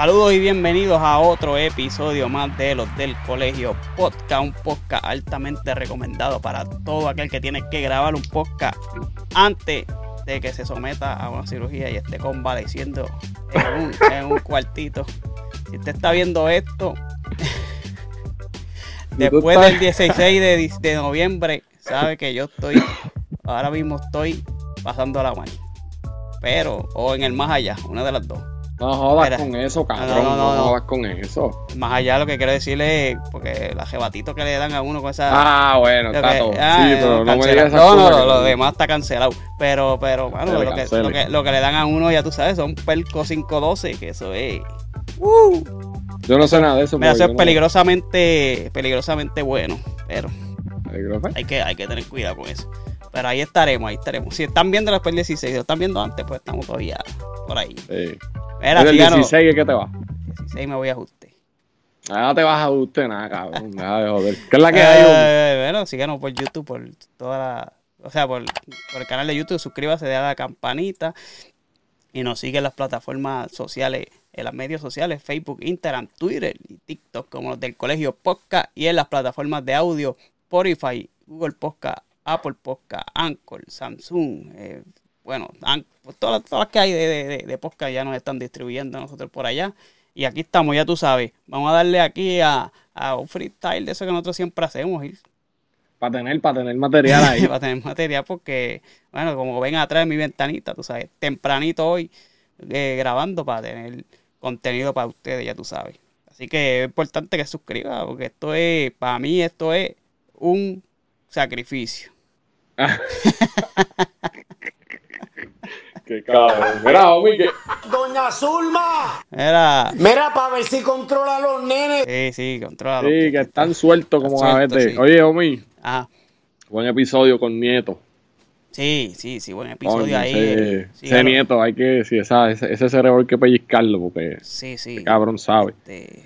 Saludos y bienvenidos a otro episodio más de los del Colegio Podcast, un podcast altamente recomendado para todo aquel que tiene que grabar un podcast antes de que se someta a una cirugía y esté convaleciendo en un, en un cuartito. Si usted está viendo esto, después del 16 de, de noviembre, sabe que yo estoy, ahora mismo estoy pasando la mano. Pero, o en el más allá, una de las dos. No jodas con eso, cabrón. No, No, no, no, no. jodas con eso. Más allá lo que quiero decirle porque la jebatito que le dan a uno con esa... Ah, bueno, está todo. ah, sí, pero no me digas esas No, no, lo demás está cancelado. Pero, pero, mano, lo que, lo, que, lo que le dan a uno, ya tú sabes, son Perco 512, que eso es... Uh, Yo no sé nada de eso. mira, eso es peligrosamente, peligrosamente bueno, pero hay que, hay que tener cuidado con eso. Pero ahí estaremos, ahí estaremos. Si están viendo después del 16, si lo están viendo antes, pues estamos todavía por ahí. Sí. El síganos. 16 es que te va. 16 me voy a ajuste. Ah, no te vas a usted nada, cabrón. Nada de joder. ¿Qué es la que hay? Eh, bueno, síganos por YouTube, por toda la. O sea, por, por el canal de YouTube, suscríbase, a la campanita y nos sigue en las plataformas sociales, en las medios sociales, Facebook, Instagram, Twitter y TikTok, como los del Colegio Podcast y en las plataformas de audio, Spotify, Google Podcast, Apple Podcast, Anchor, Samsung, eh, bueno, pues todas, las- todas las que hay de, de, de- podcast ya nos están distribuyendo nosotros por allá. Y aquí estamos, ya tú sabes. Vamos a darle aquí a, a un freestyle de eso que nosotros siempre hacemos, Para tener, para tener material ahí. para tener material porque, bueno, como ven atrás de mi ventanita, tú sabes, tempranito hoy eh, grabando para tener contenido para ustedes, ya tú sabes. Así que es importante que suscriba porque esto es, para mí esto es un sacrificio. Qué cabrón. Mira, homie, que. Doña Zulma, Era, mira para ver si controla a los nenes. sí, sí, controla. Sí, que están sueltos como a veces. sí. Oye, homie, Ajá. buen episodio con Nieto. Sí, sí, sí, buen episodio ahí. ese, eh. Nieto, hay que. Sí, esa, ese, ese cerebro hay que pellizcarlo porque Sí, sí. ese cabrón sabe. Este,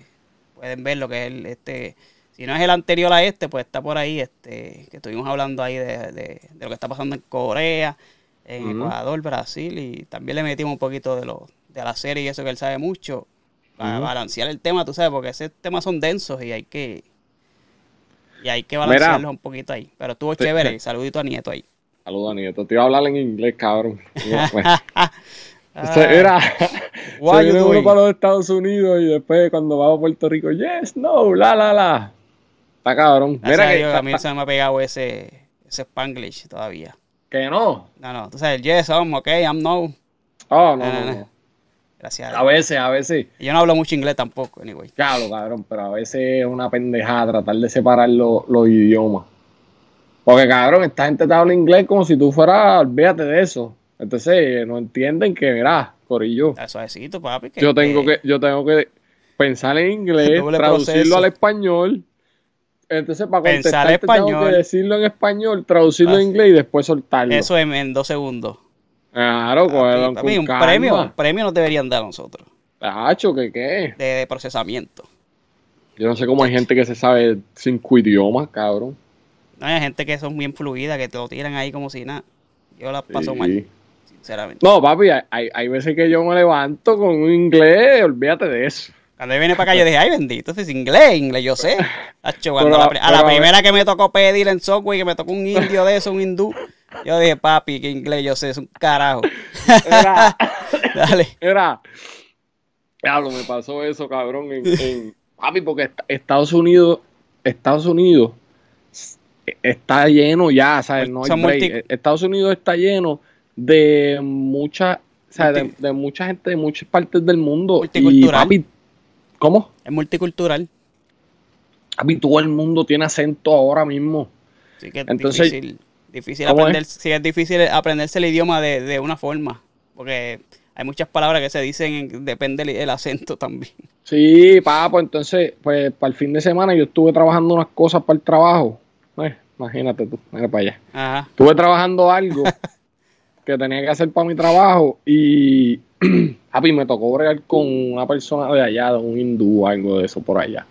pueden ver lo que es el, este, si no es el anterior a este, pues está por ahí, este, que estuvimos hablando ahí de, de- de lo que está pasando en Corea, en. Ecuador, Brasil, y también le metimos un poquito de lo, de la serie y eso que él sabe mucho, para balancear el tema, tú sabes, porque esos temas son densos y hay que y hay que Mira. balancearlos un poquito ahí. Pero estuvo Te- chévere, te- saludito a Nieto ahí. Saludos a Nieto. Te iba a hablar en inglés, cabrón. Ah, se, era, what se you viene uno para los Estados Unidos y después cuando va a Puerto Rico, yes, no, la, la, la. Está cabrón. Mira que, a mí se me ha pegado ese, ese Spanglish todavía. Que no. No, no, sabes, yes, I'm okay, I'm no. Oh, no, No, no, no, no. Gracias a veces, a veces. Yo no hablo mucho inglés tampoco, anyway. Claro, cabrón, pero a veces es una pendejada tratar de separar lo- los idiomas. Porque, cabrón, esta gente te habla inglés como si tú fueras, olvídate de eso. Entonces, no entienden que, mira, Corillo, Está suavecito, papi. que- yo tengo que, yo tengo que pensar en inglés, traducirlo proceso. al español. Entonces, para Pensar contestarte, tengo español. que decirlo en español, traducirlo Ah. en inglés y después soltarlo. Eso en, en dos segundos. Claro, Papi, un calma. premio, un premio nos deberían dar a nosotros. Tacho, ¿qué qué? De, de procesamiento. Yo no sé cómo hay gente que se sabe cinco idiomas, cabrón. No hay gente que son bien fluidas, que te lo tiran ahí como si nada. Yo las paso Sí. mal, sinceramente. No, papi, hay, hay- hay veces que yo me levanto con un inglés, olvídate de eso. Cuando él viene para acá, yo dije, ay, bendito, es inglés, inglés, yo sé. Hacho, Pero- la a la primera que me tocó pedir en Subway, que me tocó un indio de eso, un hindú, yo dije, papi, que inglés yo sé, es un carajo. Era, Dale. era. Diablo, me pasó eso, cabrón, en, en- papi, porque est- Estados Unidos, Estados Unidos está lleno ya, ¿sabes? No hay break. Estados Unidos está lleno de mucha, o sea, de, mucha gente de muchas partes del mundo. Y, papi, ¿cómo? Es multicultural. Papi, todo el mundo tiene acento ahora mismo. Así que es Entonces, difícil, difícil ¿cómo aprender, sí es difícil aprenderse el idioma de, de una forma, porque hay muchas palabras que se dicen, en- depende el, el acento también. Sí, papo, entonces, pues para el fin de semana yo estuve trabajando unas cosas para el trabajo. Eh, imagínate tú, mira para allá. Ajá. Estuve trabajando algo que tenía que hacer para mi trabajo y, papi, me tocó bregar con una persona de allá, de un hindú o algo de eso por allá.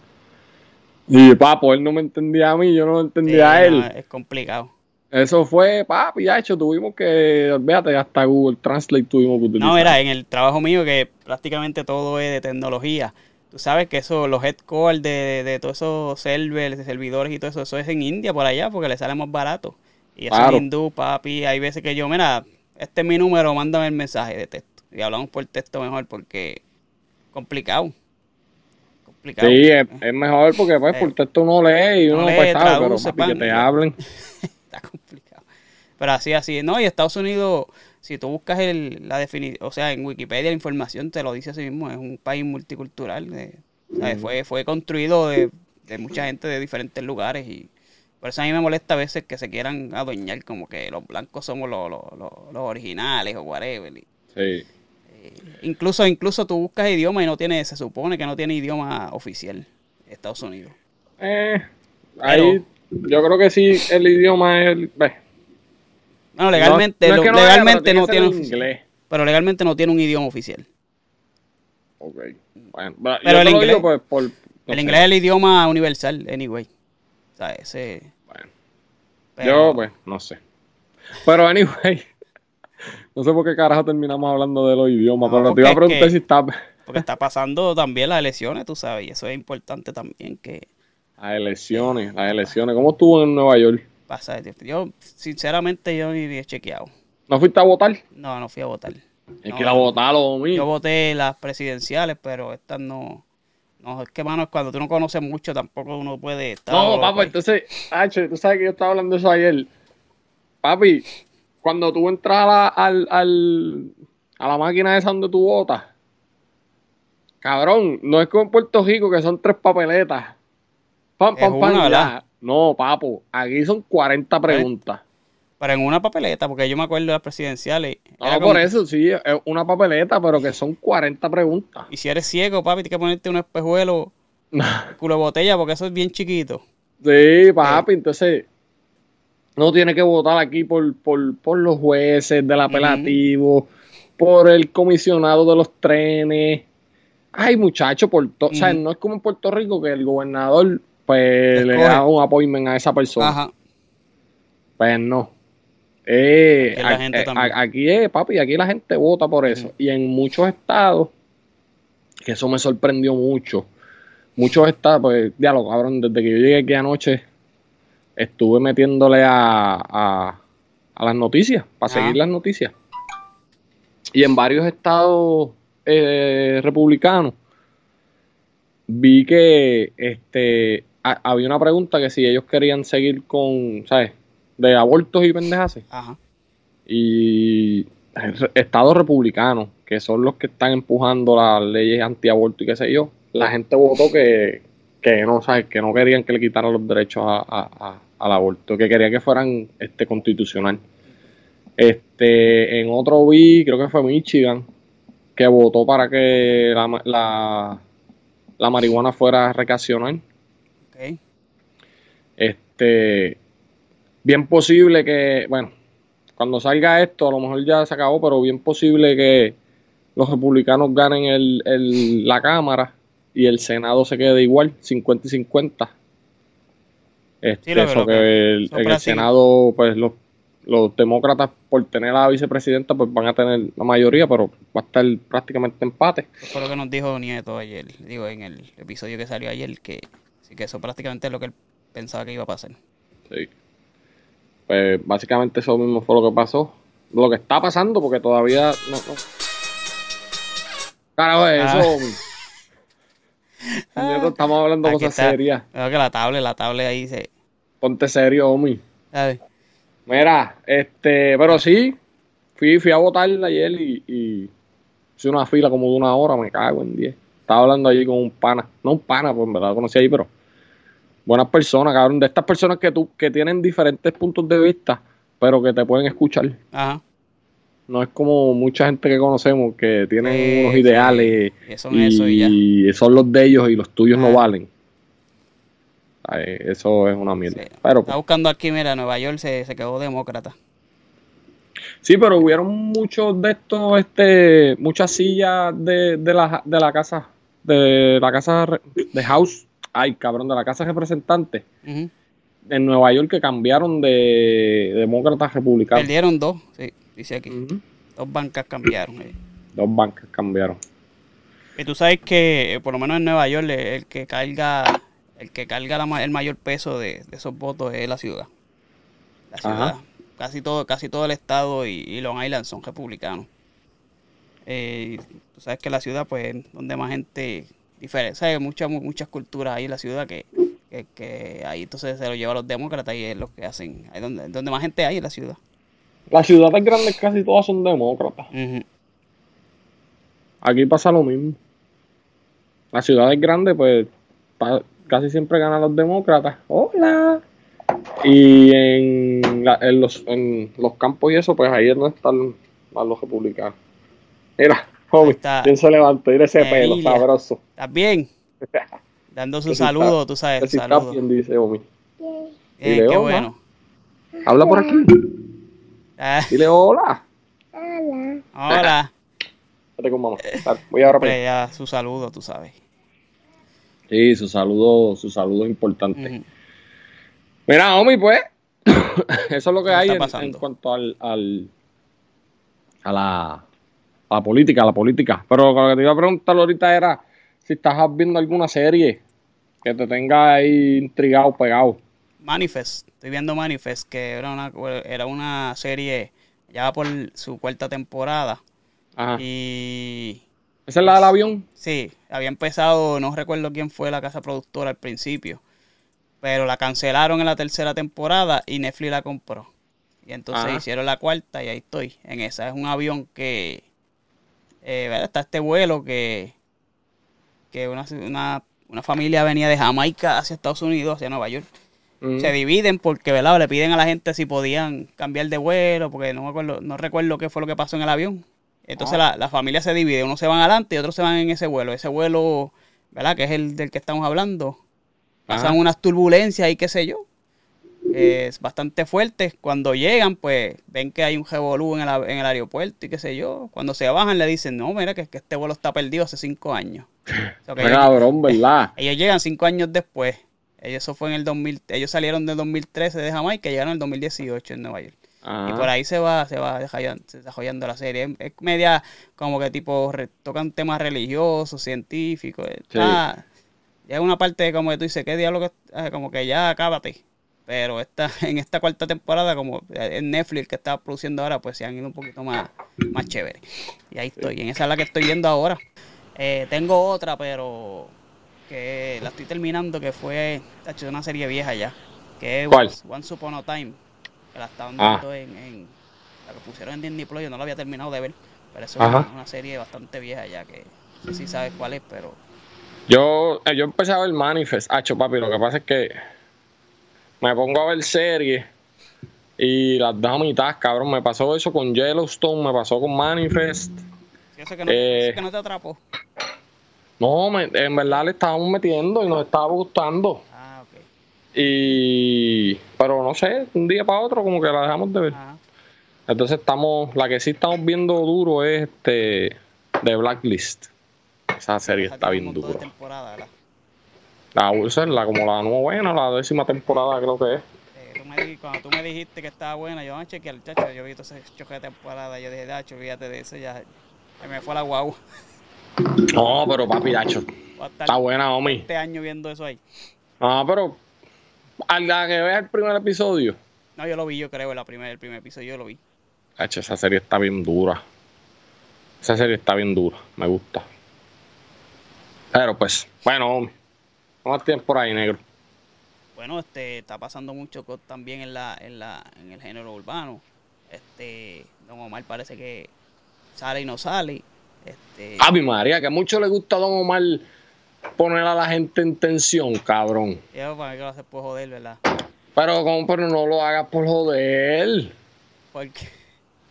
Y, papo, él no me entendía a mí, yo no lo Sí, entendía a él. no, es complicado. Eso fue, papi, ya hecho, tuvimos que, olvídate, hasta Google Translate tuvimos que utilizar. No, mira, en el trabajo mío que prácticamente todo es de tecnología. Tú sabes que eso, los headquarters de, de, todos esos servers, de servidores y todo eso, eso es en India por allá porque le sale más barato. Y eso Claro. es hindú, papi. Hay veces que yo, mira, este es mi número, mándame el mensaje de texto. Y hablamos por texto mejor porque complicado. Complicado. Sí, es, es mejor porque pues Eh. por texto uno lee y Uno uno lee, pues sabe, pero papi, que te hablen. Está complicado. Pero así, así. No, y Estados Unidos, si tú buscas el, la definición, o sea, en Wikipedia la información te lo dice así mismo, es un país multicultural. de- ¿sabes? fue, fue construido de, de mucha gente de diferentes lugares y por eso a mí me molesta a veces que se quieran adueñar como que los blancos somos los, los, los- los originales o whatever. y- Sí. Incluso, incluso tú buscas idioma y no tiene, se supone que no tiene idioma oficial Estados Unidos. Eh, ahí, yo creo que sí, el idioma es Bueno, legalmente, no, no es lo- que no haya, legalmente no tiene inglés. Pero legalmente no tiene un idioma oficial. Ok, bueno, pero el inglés- digo, pues, por... el sé, inglés es el idioma universal, anyway. O sea, ese. bueno. pero- Yo, pues, no sé. Pero, anyway, no sé por qué carajo terminamos hablando de los idiomas, No, pero te iba a es preguntar que- si está... Porque está pasando también las elecciones, tú sabes, y eso es importante también que Las elecciones, las elecciones. ¿Cómo estuvo en Nueva York? pasa. Yo, sinceramente, yo ni he chequeado. ¿No fuiste a votar? No, no fui a votar. Es No, que la votaron, lo mío. Yo voté las presidenciales, pero estas no. No, es que, mano, cuando tú no conoces mucho, tampoco uno puede estar. No, ahí. entonces, H, tú sabes que yo estaba hablando de eso ayer. Papi, cuando tú entras a la, al, al- a la máquina esa donde tú votas, cabrón, no es como en Puerto Rico que son tres papeletas. Pam, pam, pam, una, ya. ¿verdad? No, papo, aquí son 40 preguntas. Pero en una papeleta, porque yo me acuerdo de las presidenciales. No, por eso, sí, es una papeleta, pero que son 40 preguntas. Y si eres ciego, papi, tienes que ponerte un espejuelo culo de botella, porque eso es bien chiquito. Sí, papi, entonces no tiene que votar aquí por, por, por los jueces del apelativo, por el comisionado de los trenes. Ay, muchacho, por todo. O sea, no es como en Puerto Rico que el gobernador pues le da un appointment a esa persona. Ajá. Pues no. Eh, Aquí a- eh, a- aquí papi, aquí la gente vota por eso. Y en muchos estados, que eso me sorprendió mucho. Muchos estados, pues, diálogo, cabrón, desde que yo llegué aquí anoche, estuve metiéndole a, a, a las noticias, para Ah. seguir las noticias. Y en varios estados eh, republicanos, vi que este ha- había una pregunta que si ellos querían seguir con, ¿sabes? De abortos y pendejas. Ajá. Y estados republicanos, que son los que están empujando las leyes antiaborto y qué sé yo, la gente votó que, que no, ¿sabes? Que no querían que le quitaran los derechos a- a- a- al aborto, que querían que fueran este constitucional. Este, en otro vi, creo que fue Michigan, que votó para que la, la, la marihuana fuera recreacional. Este, bien posible que, bueno, cuando salga esto, a lo mejor ya se acabó, pero bien posible que los republicanos ganen el, el- la Cámara y el Senado se quede igual, 50 y 50. Este, Sí, lo que- eso lo que que- el- eso en el Senado, pues los, los demócratas, por tener a la vicepresidenta, pues van a tener la mayoría, pero va a estar prácticamente empate. Eso fue lo que nos dijo Nieto ayer. Digo, en el episodio que salió ayer, que, sí, que eso prácticamente es lo que él pensaba que iba a pasar. Sí. Pues básicamente eso mismo fue lo que pasó. Lo que está pasando, porque todavía no. no. Carajo, es Ah. Estamos hablando Aquí cosas está. serias. Veo que la tablet, la tablet ahí se. Ponte serio, homie. ¿sabes? Mira, este, pero sí, fui, fui a votar ayer y, y hice una fila como de una hora, me cago en 10. Estaba hablando allí con un pana, no un pana, pues en verdad lo conocí ahí, pero buenas personas, cabrón, de estas personas que tú, que tienen diferentes puntos de vista, pero que te pueden escuchar. Ajá. No es como mucha gente que conocemos que tienen Eh, unos sí. ideales Y son eso y ya. y son los de ellos y los tuyos no Ah. valen. Ay, Eso es una mierda. Sí. Pero Está buscando aquí, mira, Nueva York se, se quedó demócrata. Sí, pero hubieron muchos de estos, este, muchas sillas de, de la, de la casa, de la casa de House, ay cabrón, de la casa representante, Ujú. en Nueva York que cambiaron de demócratas a republicanos. Perdieron dos, sí, dice aquí. Dos bancas cambiaron. eh. Dos bancas cambiaron. Y tú sabes que, eh, por lo menos en Nueva York, el que carga, el que carga la el mayor peso de, de esos votos es la ciudad. La ciudad. Ajá. Casi todo, casi todo el estado y, y Long Island son republicanos. Eh, tú sabes que la ciudad, pues, es donde más gente diferente, ¿sabes? Muchas, mu- muchas culturas ahí en la ciudad que, que, que ahí entonces se lo lleva a los demócratas y es lo que hacen. Ahí donde, donde más gente hay en la ciudad. Las ciudades grandes casi todas son demócratas. Aquí pasa lo mismo. Las ciudades grandes, pues, casi siempre ganan los demócratas. Hola. Y en, la- en los, en los campos y eso, pues ahí es donde están más los republicanos. Mira, homie, está. ¿quién se levantó? Mira ese pelo Emilia. sabroso. ¿Estás bien? Dando su está- saludo, tú sabes, si está saludo. bien, dice homie. Eh, Dile qué bueno. Habla por aquí. Ah, Dile hola. hola. Vete con mamá. Voy ahora para ya su saludo, tú sabes. Sí, su saludo, su saludo importante. Mira, homie, pues, eso es lo que ¿Qué hay en cuanto al, al- a, la, a la política, a la política. Pero lo que te iba a preguntar ahorita era si estás viendo alguna serie que te tenga ahí intrigado, pegado. Manifest, estoy viendo Manifest, que era una, era una serie ya por su cuarta temporada. Ajá. Y ¿Esa es la del avión? sí, había empezado, no recuerdo quién fue la casa productora al principio, pero la cancelaron en la tercera temporada y Netflix la compró. Y entonces Ajá. hicieron la cuarta y ahí estoy. En esa es un avión que eh, ¿verdad? está este vuelo que, que una, una, una familia venía de Jamaica hacia Estados Unidos, hacia Nueva York. Mm. Se dividen porque ¿verdad? le piden a la gente si podían cambiar de vuelo, porque no me acuerdo, no recuerdo qué fue lo que pasó en el avión. Entonces la, la familia se divide, unos se van adelante y otros se van en ese vuelo. Ese vuelo, ¿verdad? Que es el del que estamos hablando. Pasan Ajá. unas turbulencias y qué sé yo. Es bastante fuerte. Cuando llegan, pues ven que hay un revolú en el, a- en el aeropuerto y qué sé yo. Cuando se bajan le dicen, no, mira que, que este vuelo está perdido hace cinco años. O sea, que Qué ellos- cabrón, ¿verdad? ellos llegan cinco años después. Ellos, eso fue en el 2000, ellos salieron del 2013 de Jamaica y llegaron en el 2018 en Nueva York. Ajá. Y por ahí se va, se va desarrollando, desarrollando la serie. Es, es media como que tipo re- tocan temas religiosos, científicos. Está, Llega una parte como que tú dices, ¿qué diablo que eh, como que ya acábate? Pero esta, en esta cuarta temporada, como en Netflix que está produciendo ahora, pues se han ido un poquito más, más chévere. Y ahí estoy. En esa es la que estoy viendo ahora. Eh, tengo otra, pero que la estoy terminando, que fue tacho, una serie vieja ya. Que es ¿Cuál? Once, Once Upon a Time. Que la estaban Ah. dando en, en- La que pusieron en Disney Plus, yo no la había terminado de ver. Pero eso es Ajá. una, una serie bastante vieja ya, que no sé si sabes cuál es, pero... Yo, eh, yo empecé a ver Manifest, hacho papi, lo que pasa es que me pongo a ver series y las dejo a mitad, cabrón. Me pasó eso con Yellowstone, me pasó con Manifest. Yo sé que no, Eh. sé que no te atrapó. No, me- en verdad le estábamos metiendo y nos estaba gustando. Ah, ok. Y, pero no sé, un día para otro como que la dejamos de ver. Ajá. Entonces estamos, la que sí estamos viendo duro es este, The Blacklist. Esa serie está bien de dura. La, esa es la, como la novena, la décima temporada creo que es. Eh, tú me di- cuando tú me dijiste que estaba buena, yo voy a chequear, chacho, yo vi todo ese choque de temporada, yo dije, dacho, olvídate de eso, ya se me fue la guagua. No, pero papi, dacho, a está buena, homie. este año viendo eso ahí. Ah, pero a la que veas el primer episodio, No, yo lo vi, yo creo, la primer, el primer episodio yo lo vi. dacho, esa serie está bien dura. Esa serie está bien dura, me gusta. Pero pues, bueno, homie. ¿Cómo tienes por ahí, negro? Bueno, este, está pasando mucho también en la, en la, en el género urbano. Este, Don Omar parece que sale y no sale. Este, Ave María, que mucho le gusta a Don Omar poner a la gente en tensión, cabrón. yo para mí que lo hace por joder, ¿verdad? Pero, como, pero no lo hagas por joder. Porque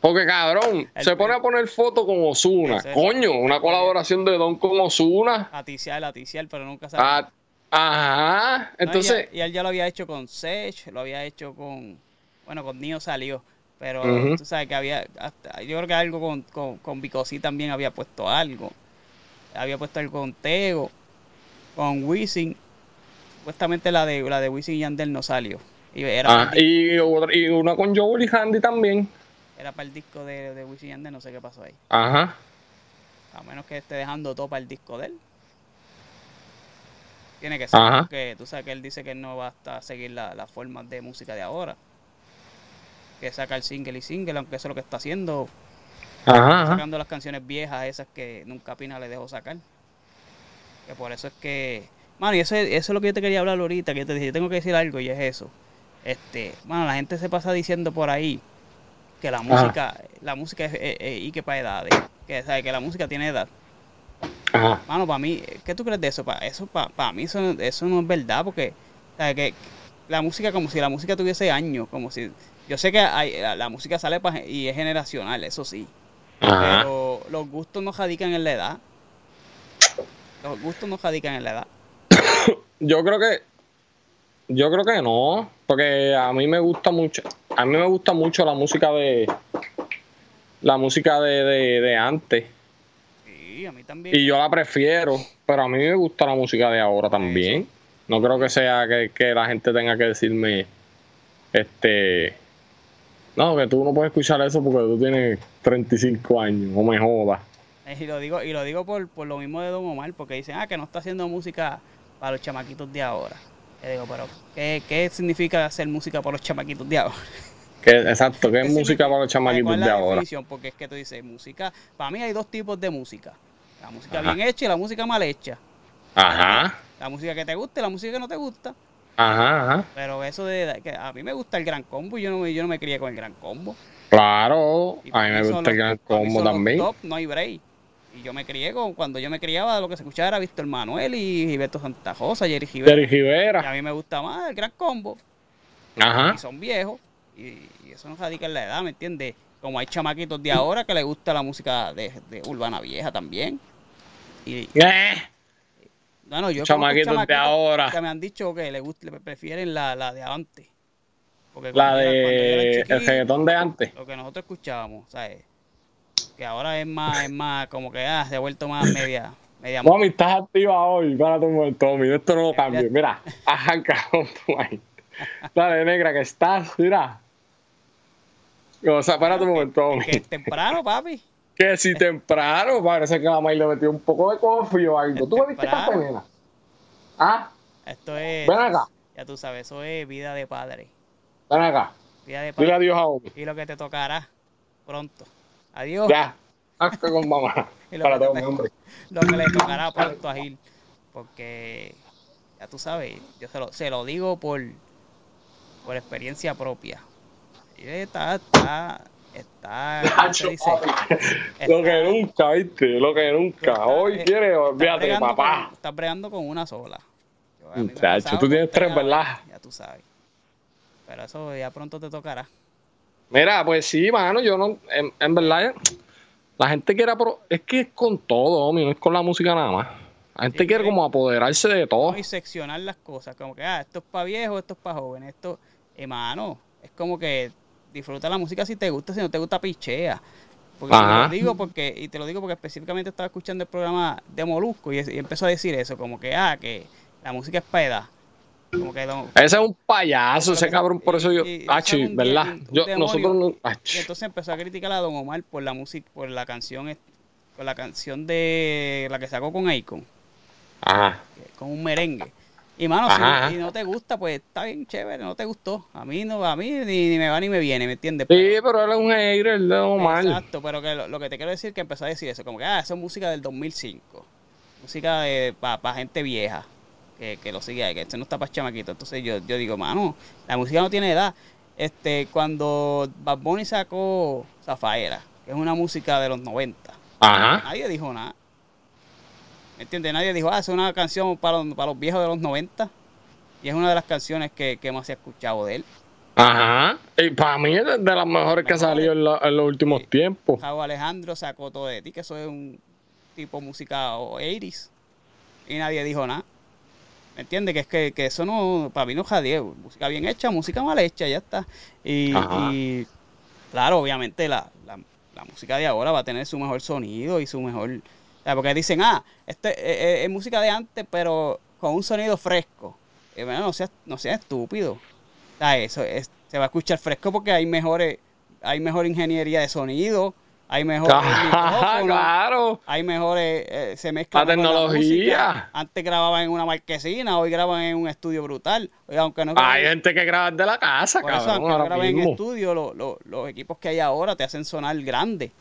Porque, cabrón, El- se pone a poner fotos con Osuna. Es- Coño, una colaboración de Don con Osuna. aticiar, aticiar, pero nunca sale. Ah, ajá. No, Entonces, y, ya- y él ya lo había hecho con Sech, lo había hecho con. Bueno, con Nio salió. Pero Ujú. tú sabes que había. hasta- yo creo que algo con, con, con Bicosí también había puesto algo. Había puesto algo con Tego. Con Wisin. Supuestamente la de la de Wisin y Yandel no salió. Y era, Ah, y, otra- y una con Joel y Handy también. era para el disco de, de Wisin y Yandel, no sé qué pasó ahí. Ajá. A menos que esté dejando todo para el disco de él. Tiene que ser, Ajá. porque tú sabes que él dice que él no va hasta seguir la- las formas de música de ahora. Que saca el single y single, aunque eso es lo que está haciendo. Ajá. ajá. Sacando las canciones viejas, esas que nunca Pina le dejó sacar. Que por eso es que. Mano, y eso, es- eso es lo que yo te quería hablar ahorita, que yo te dije, yo tengo que decir algo y es eso. Este, mano, la gente se pasa diciendo por ahí que la música, la música es, es- es- y que para edades, que, ¿sabes? que la música tiene edad. Ajá. Mano, para mí, ¿qué tú crees de eso? Para eso, para, mí eso, no- eso no es verdad, porque ¿sabes? que la música como si la música tuviese años, como si yo sé que hay, la, la música sale pa- y es generacional, eso sí, Ajá. pero los gustos no radican en la edad. Los gustos no radican en la edad. Yo creo que. Yo creo que no. Porque a mí me gusta mucho. A mí me gusta mucho la música de. La música de, de, de antes. Sí, a mí también. Y yo la prefiero. Pero a mí me gusta la música de ahora también. No creo que sea que, que la gente tenga que decirme. Este. No, que tú no puedes escuchar eso porque tú tienes 35 años. No me jodas. Y lo digo, y lo digo por, por lo mismo de Don Omar, porque dicen, ah, que no está haciendo música para los chamaquitos de ahora. Yo digo, pero ¿qué, qué significa hacer música para los chamaquitos de ahora? Que, exacto, que es ¿Qué música para los chamaquitos ¿Cuál es de la ahora. definición? Porque es que tú dices música. Para mí hay dos tipos de música: la música Ajá. bien hecha y la música mal hecha. Ajá, La música que te gusta y la música que no te gusta. Ajá, ajá. Pero eso de que a mí me gusta el gran combo y yo no, me- yo no me crié con el gran combo. Claro, Y a mí me gusta el gran combo también. top, no hay break. Y yo me crié con, cuando yo me criaba, lo que se escuchaba era Víctor Manuel y Gilberto Santa Rosa, Jerry Rivera. Jerry Y a Rivera. mí me gusta más el gran combo. Ajá. y son viejos y, y eso no radica en la edad, ¿me entiendes? Como hay chamaquitos de ahora que les gusta la música de, de urbana vieja también. Y Eh, bueno, yo Chamaquitos de ahora. que me han dicho que les gusta, le prefieren la, la de antes. Porque La era- de el reggaetón de antes. lo que nosotros escuchábamos, ¿sabes? Que ahora es más, es más, como que ah, se ha vuelto más media, media Mami, estás activa hoy. Espérate un momento, Tommy. Esto no lo Mira. cambie. Mira, arranca con tu ahí. Dale, negra, que estás. Mira. O sea, espérate un momento, Tommy. que es temprano, papi. Que si temprano parece que la May le metió un poco de coffee o algo. ¿Tú bebiste café, nena? Ah, Esto es, ven acá. ya tú sabes, eso es vida de padre. Ven acá. Vida de Dile padre. adiós a Omi. Y lo que te tocará pronto. Adiós. Ya. Hazte con mamá. Y lo que te- Omi, hombre. Lo que le tocará pronto a Gil. Porque, ya tú sabes, yo se lo, se lo digo por, por experiencia propia. Y está, está, está. Lo que nunca, viste, lo que nunca. Hoy eh, estás olvídate, papá. con- estás bregando con una sola. Pasado tú tienes tres, ¿verdad? Ya tú sabes. Pero eso ya pronto te tocará. Mira, pues sí, mano, yo no, en, en verdad, la gente quiere, apro- es que es con todo, homie, no es con la música nada más. La gente Sí, quiere como apoderarse de todo. y seccionar las cosas, como que, ah, esto es para viejos, esto es para jóvenes, esto, hermano, es como que disfruta la música si te gusta, si no te gusta, pichea. Porque te lo digo porque, y te lo digo porque específicamente estaba escuchando el programa de Molusco y, y empezó a decir eso, como que, ah, que la música es para edad. Como que Ese es un payaso, ese cabrón, por eso yo, y- un- ¿verdad? un- un Yo, nosotros no, y entonces empezó a criticar a Don Omar por la música, por la canción, por la canción de la que sacó con Akon. Ajá. con un merengue. Y mano, Ajá. si no te gusta, pues está bien chévere, no te gustó. A mí no, a mí ni, ni me va ni me viene, ¿me entiendes? Sí, pero es un hater de Omar. Exacto, pero que lo, lo que te quiero decir es que empezó a decir eso, como que, ah, eso es música del 2005. Música de para gente vieja, que, que lo sigue ahí, que esto no está para chamaquito. Entonces yo, yo digo, mano, la música no tiene edad. Este, cuando Bad Bunny sacó Zafaera, que es una música de los 90, Ajá. nadie dijo nada. ¿Me entiendes? Nadie dijo, ah, es una canción para los, para los viejos de los 90. Y es una de las canciones que, que más se ha escuchado de él. Ajá. Y para mí es de las mejores que ha salido en, la- en los últimos Sí. tiempos. Javo Alejandro sacó todo de ti, que eso es un tipo de música 80s. Y nadie dijo nada. ¿Me entiendes? Que es que, que eso no, para mí no jadeo. Música bien hecha, música mal hecha, ya está. Y, y, claro, obviamente la, la, la música de ahora va a tener su mejor sonido y su mejor... o sea, porque dicen, ah, este eh, eh, es música de antes, pero con un sonido fresco. Y bueno, no seas, no seas estúpido. O eso, es- se va a escuchar fresco porque hay mejores, hay mejor ingeniería de sonido, hay mejor claro. hay mejores, eh, se mezcla La tecnología. Antes grababan en una marquesina, hoy graban en un estudio brutal. Oye, aunque no Hay gente que graba de la casa, por eso, aunque no graben en estudio, lo- lo- los equipos que hay ahora te hacen sonar grande.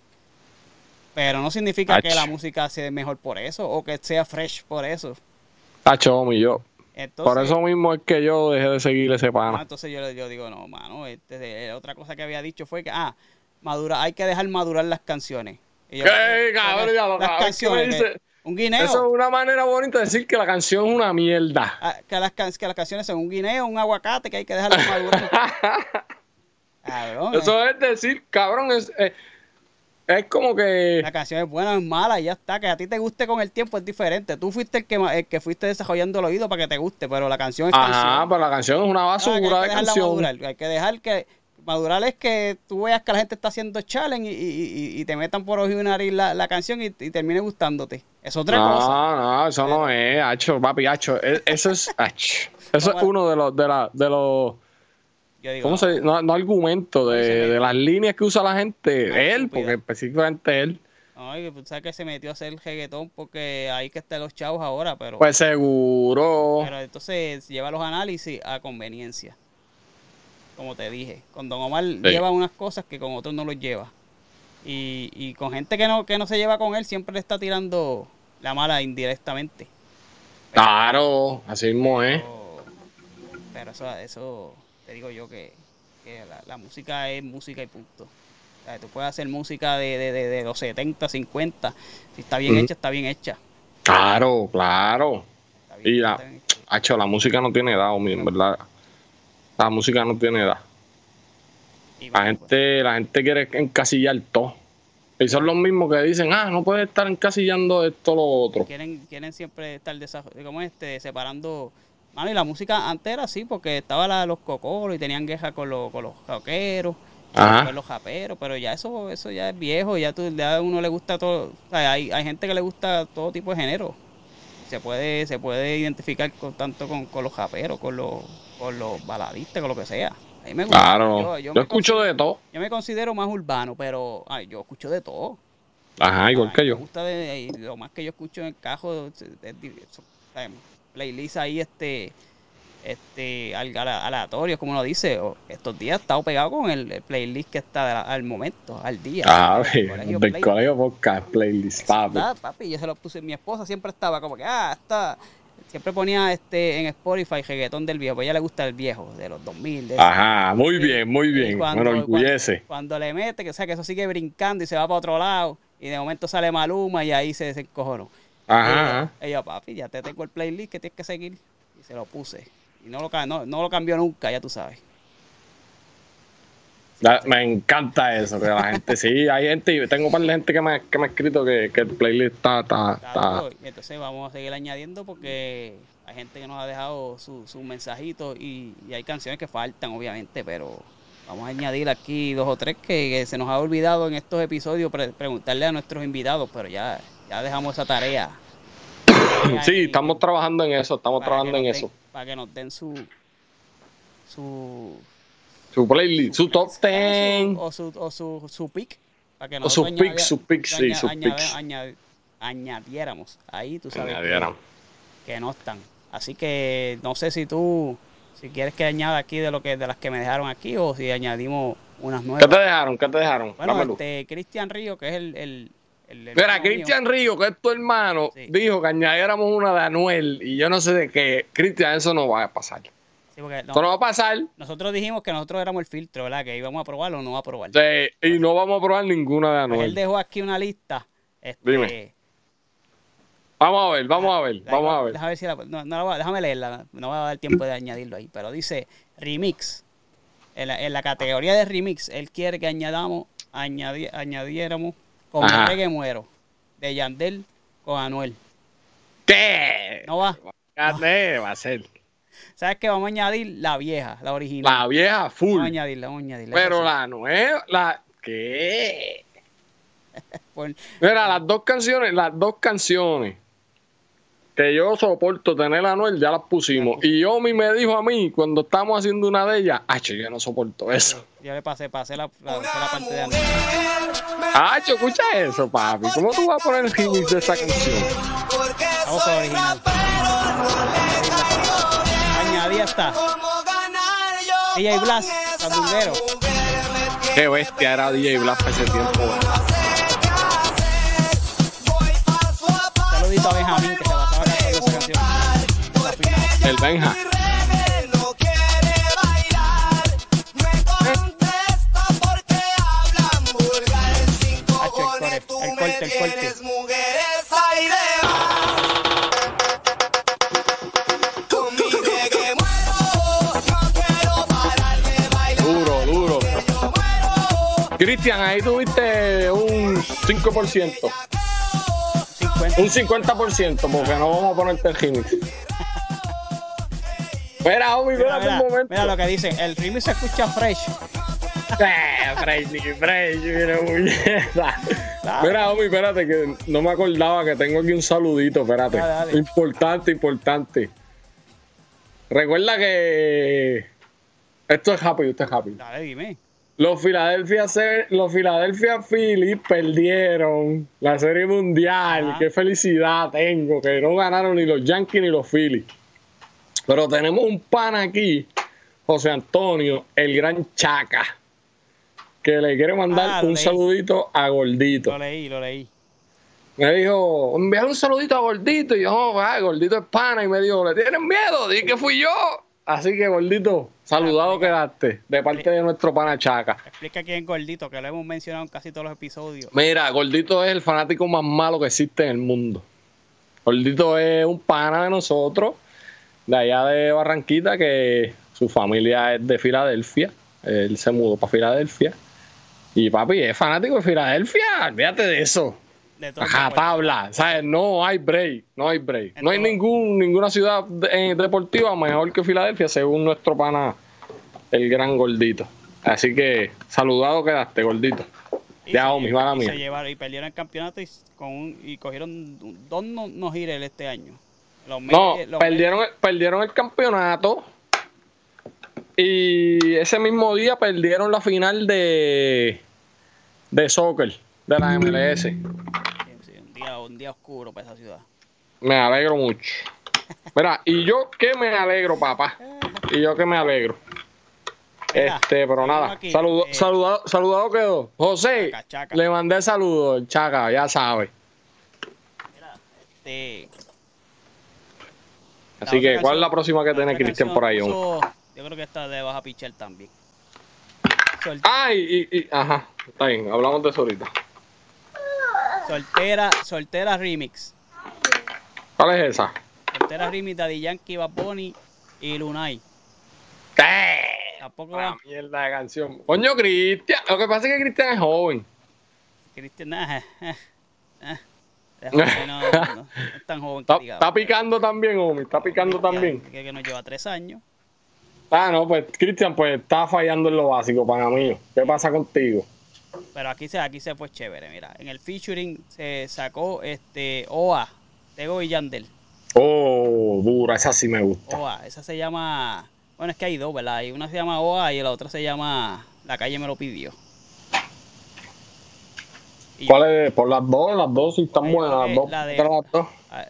Pero no significa que la música sea mejor por eso o que sea fresh por eso. Tacho, homie, yo. Entonces, Por eso mismo es que yo dejé de seguir ese ah, pana. entonces yo, yo digo, no, mano, este, de- otra cosa que había dicho fue que, ah, madura, hay que dejar madurar las canciones. Y yo, ¿Qué, cabrón? Ya lo las cabrón, ¿qué me canciones, que- un guineo. Eso es una manera bonita de decir que la canción es una mierda. Ah, que, las, can- que las canciones son un guineo, un aguacate que hay que dejarlo madurar. Cabrón, eh. Eso es decir, cabrón, es, es, es como que... La canción es buena o es mala y ya está. Que a ti te guste con el tiempo es diferente. Tú fuiste el que, el que fuiste desarrollando el oído para que te guste, pero la canción es Ajá, canción. pero la canción es una Ah, basura que de canción. madurar. Hay que dejar que... Madurar es que tú veas que la gente está haciendo challenge y, y- y- y te metan por ojo y nariz la, la canción y, termine gustándote. Es otra no, cosa. no, eso no es, hacho, papi, hacho. e- Eso es, hacho. Eso es uno de los, de la, de los, Yo digo, ¿cómo no, se No, no argumento, de, de las líneas que usa la gente. Él, porque específicamente él. no, y tú sabes que se metió a hacer reggaetón porque ahí que están los chavos ahora, pero... Pues seguro. Pero entonces lleva los análisis a conveniencia. Como te dije. Con Don Omar lleva unas cosas que con otros no los lleva. Y, y con gente que no, que no se lleva con él, siempre le está tirando la mala indirectamente. Claro, así mismo es. Pero, pero eso, eso te digo yo que, que la, la música es música y punto. O sea, tú puedes hacer música de, de, de, de los 70, 50. Si está bien hecha, está bien hecha. Claro, claro. Bien Y la, hacho, la música no tiene edad, en verdad. La música no tiene edad. La bueno, pues, gente, la gente quiere encasillar todo. Y son los mismos que dicen, ah, no puedes estar encasillando esto o lo otro. quieren quieren siempre estar como este separando mano y la música antes era así porque estaba la, los cocoros y tenían guerra con los con los con los japeros pero ya eso eso ya es viejo ya tú ya a uno le gusta todo o sea, hay, hay gente que le gusta todo tipo de género se puede se puede identificar con tanto con, con los japeros con los con los baladistas con lo que sea a mí me gusta Claro. Yo, me escucho de todo. yo me considero más urbano pero ay, yo escucho de todo Ajá, igual que Me yo. gusta de, y lo más que yo escucho en el cajo es, es ¿sabes? Playlist ahí este este al- ala- aleatorio como uno dice estos días he estado pegado con el, playlist que está la- al momento al día Ah, del colegio del colegio podcast playlist, papi. Papi yo se lo puse mi esposa siempre estaba como que ah está siempre ponía este en Spotify reggaetón del viejo pues ella le gusta el viejo de los 2000 de. Ajá, muy bien, muy bien. cuando- Me enorgullece. Cuando le mete, que o sea que eso sigue brincando y se va para otro lado, y de momento sale Maluma y ahí se desencojonó. Ajá, Ella, papi, ya te tengo el playlist que tienes que seguir. Y se lo puse. Y no lo, no, no lo cambió nunca, ya tú sabes. Me encanta eso, que la gente, sí, hay gente, tengo un par de gente que me, que me ha escrito que, que el playlist está, está, Está entonces vamos a seguir añadiendo porque hay gente que nos ha dejado sus su mensajitos y, y hay canciones que faltan, obviamente, pero vamos a añadir aquí dos o tres que, que se nos ha olvidado en estos episodios pre- preguntarle a nuestros invitados, pero ya, ya dejamos esa tarea. Sí, estamos trabajando en eso, estamos trabajando en eso. para que nos den su su Su playlist, su top 10. o su o su, su pick para que O su pick, su pick, sí, aña- su añade- picks. añade- añadiéramos ahí tú sabes que- Añadiéramos. que no están. Así que no sé si tú, si quieres que añada aquí de lo que de las que me dejaron aquí o si añadimos unas ¿Qué nuevas. te dejaron? ¿Qué te dejaron? Bueno, Dámelo. este Cristian Río, que es el, el, el Mira, mío. Cristian Río, que es tu hermano, Sí. dijo que añadiéramos una de Anuel y yo no sé de qué. Cristian, eso no va a pasar. Sí, porque no- Eso no va a pasar. nosotros dijimos que nosotros éramos el filtro, ¿verdad? Que íbamos a probarlo o no a probar. Sí, y no vamos a probar ninguna de Pues él Anuel. dejó aquí una lista. Este, Dime. Vamos a ver, vamos a ver, vamos a ver. Déjame ver si la- no, no la voy a- déjame leerla, no va a dar tiempo de añadirlo ahí, pero dice remix. En la, en la categoría de remix, él quiere que añadamos, añadi- añadiéramos con Ajá. reggae muero de Yandel con Anuel. ¿Qué? No va. ¿Qué va a ser? ¿Sabes qué? Vamos a añadir la vieja, la original. La vieja Vamos full. a añadirla, vamos a añadirla. Pero la nueva, la. ¿Qué? Por- Mira, las dos canciones, las dos canciones que yo soporto tener a Anuel, ya las pusimos. Y Omi me dijo a mí, cuando estábamos haciendo una de ellas, Hacho, yo no soporto eso. Yo le pasé, pasé la, la, pasé la parte de Anuel. Hacho, escucha eso, papi. ¿Cómo tú vas a poner el remix de esa canción? Vamos a original. Añadí está. DJ Blas, Sandunguero. Qué bestia era DJ Blas para ese tiempo. Saludito a Benjamín que El Benja. El el corte, el corte. Duro, duro. Cristian, ahí tuviste un 5%. 50. Un 50%, porque no vamos a ponerte el remix. Espera, Omi, Mira, espérate un mira, momento. mira lo que dice. El remix se escucha fresh. Eh, Frey, ni Frey, mira, muñeca. Claro. Mira, Omi, espérate, que no me acordaba que tengo aquí un saludito, espérate. Dale, dale. Importante, importante. Recuerda que esto es happy, esto es happy. Dale, dime. Los Philadelphia, los Philadelphia Phillies perdieron la Serie Mundial. Qué felicidad tengo, que no ganaron ni los Yankees ni los Phillies. Pero tenemos un pan aquí, José Antonio, el gran Chaca, que le quiere mandar Ah, un leí. saludito a Gordito. Lo leí, lo leí. Me dijo, enviar un saludito a Gordito. Y yo, oh, Gordito es pana. Y me dijo, ¿le tienes miedo? Di que fui yo. Así que, Gordito, saludado quedaste de parte de nuestro pana Chaca. Explica quién es Gordito, que lo hemos mencionado en casi todos los episodios. Mira, Gordito es el fanático más malo que existe en el mundo. Gordito es un pana de nosotros, de allá de Barranquita, que su familia es de Filadelfia. Él se mudó para Filadelfia. Y papi, es fanático de Filadelfia. Olvídate de eso. De Ajá, tabla. ¿Sabes? No hay break. No hay break. No hay ningún, ninguna ciudad de- eh, deportiva mejor que Filadelfia, según nuestro pana, el gran Gordito. Así que, saludado quedaste, Gordito. Y Ya, se- y mía. se llevaron y perdieron el campeonato y, con un- y cogieron dos no, no giles este año. Los No, los perdieron, perdieron el campeonato y ese mismo día perdieron la final de, de soccer de la MLS. Mets- sí, un, día, un día oscuro para esa ciudad. Me alegro mucho. Mira, y yo que me alegro, papá. Y yo que me alegro. Mira, Este, pero nada, aquí, saludo, eh, saludado, saludado quedó. José, Chaca, chaca. le mandé saludos, Chaca, ya sabe. Este, Así que, ¿cuál es la próxima que tiene Cristian por ahí? puso- yo creo que esta de baja pichar también. Ay, y, y- ajá, está bien, hablamos de eso ahorita. soltera, soltera remix. ¿Cuál es esa? Soltera remix Daddy Yankee, Bad Bunny y Lunay. ¡Eh! Tampoco La va. mierda de canción. Coño, Cristian. Lo que pasa es que Cristian es joven. Cristian, eh, déjame, no, no, no es tan joven que Está, picando también, hombre. Está picando también. Que, que nos lleva tres años. Ah, no, pues Cristian, pues está fallando en lo básico, pana mío. ¿Qué pasa contigo? Pero aquí se, aquí se fue chévere, mira. En el featuring se sacó este OA, Tego y Yandel. Oh, dura, esa sí me gusta. OA, esa se llama. Bueno, es que hay dos, ¿verdad? Hay una se llama OA y la otra se llama La calle me lo pidió. Y ¿Cuál es? Por las dos, las dos sí están buenas, yo las creo dos. que la de- entre las dos. a-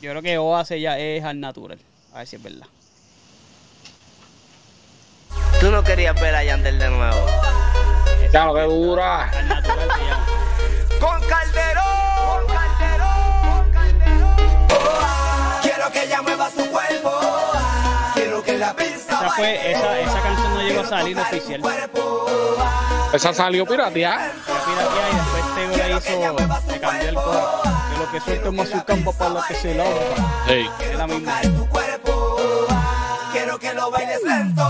yo creo que OA se ya es al natural. A ver si es verdad. Tú no querías ver a Yandel de nuevo. Ya, lo que dura. Al natural. Con Calderón, con Calderón, con Calderón. Quiero que ella mueva su cuerpo. Quiero que la pista Esa, fue, esa, esa canción no llegó a salir oficial. Esa salió pirateada. La pirateada y después Tego le hizo, le cambió el coro. De lo que suelto más su campo para lo que se logra. Sí. Es la misma. tu cuerpo. Quiero que lo bailes lento.